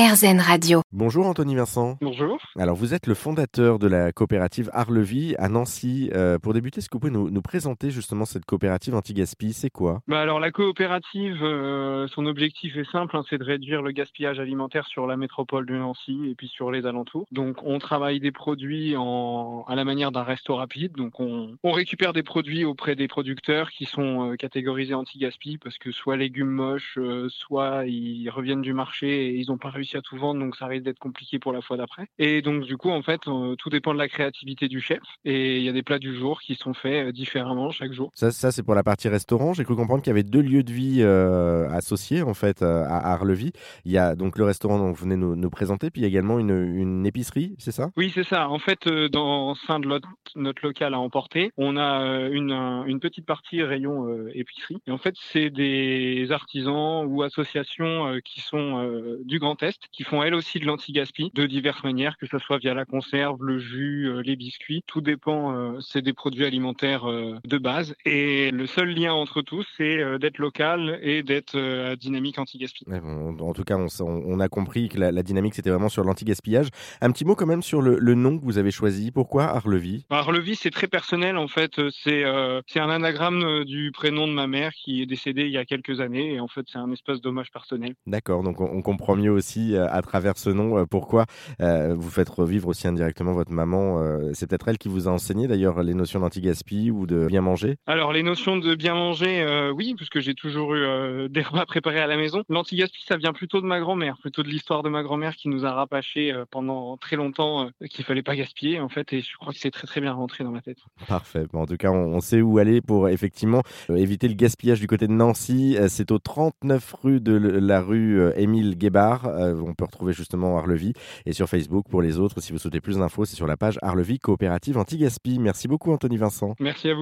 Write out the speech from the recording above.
RZN Radio. Bonjour Anthony Vincent. Bonjour. Alors vous êtes le fondateur de la coopérative Arlevie à Nancy. Euh, pour débuter, est-ce que vous pouvez nous, nous présenter justement cette coopérative anti-gaspi? C'est quoi? Bah alors la coopérative, euh, son objectif est simple, hein, c'est de réduire le gaspillage alimentaire sur la métropole de Nancy et puis sur les alentours. Donc on travaille des produits en, à la manière d'un resto rapide. Donc on, on récupère des produits auprès des producteurs qui sont euh, catégorisés anti-gaspi parce que soit légumes moches, euh, soit ils reviennent du marché et ils n'ont pas réussi à tout vendre, donc ça risque d'être compliqué pour la fois d'après. Et donc du coup en fait euh, tout dépend de la créativité du chef et il y a des plats du jour qui sont faits euh, différemment chaque jour. Ça, ça c'est pour la partie restaurant. J'ai cru comprendre qu'il y avait deux lieux de vie euh, associés en fait à Arlevie. Il y a donc le restaurant dont vous venez nous, nous présenter, puis il y a également une, une épicerie, c'est ça? Oui, c'est ça. En fait, dans sein de notre, notre local à emporter, on a une, un- une petite partie rayon épicerie. Et en fait, c'est des artisans ou associations qui sont du Grand Est, qui font elles aussi de l'anti-gaspi de diverses manières, que ce soit via la conserve, le jus, euh, les biscuits. Tout dépend. euh, c'est des produits alimentaires euh, de base. Et le seul lien entre tous, c'est d'être local et d'être à dynamique anti-gaspi. En tout cas, on, a compris que la, la dynamique c'était vraiment sur l'anti-gaspillage. Un petit mot quand même sur le, le nom que vous avez choisi. Pourquoi Arlevie Alors le vie c'est très personnel en fait. C'est euh, un anagramme du prénom de ma mère qui est décédée il y a quelques années et en fait c'est un espèce d'hommage personnel. D'accord, donc on, on comprend mieux aussi euh, à travers ce nom euh, pourquoi euh, vous faites revivre aussi indirectement votre maman. c'est peut-être elle qui vous a enseigné d'ailleurs les notions d'anti-gaspi ou de bien manger? Alors les notions de bien manger, oui, puisque j'ai toujours eu des repas préparés à la maison. L'anti-gaspi ça vient plutôt de ma grand-mère, plutôt de l'histoire de ma grand-mère qui nous a rabâché euh, pendant très longtemps qu'il fallait pas gaspiller en fait et je crois que c'est très très bien rentré dans ma tête. Parfait. Bon, en tout cas, on, sait où aller pour effectivement éviter le gaspillage du côté de Nancy. C'est au 39 rue de la rue Émile Guébard. Euh, on peut retrouver justement Arlevie. Et sur Facebook, pour les autres, si vous souhaitez plus d'infos, c'est sur la page Arlevie Coopérative Anti-Gaspi. Merci beaucoup, Anthony Vincent. Merci à vous.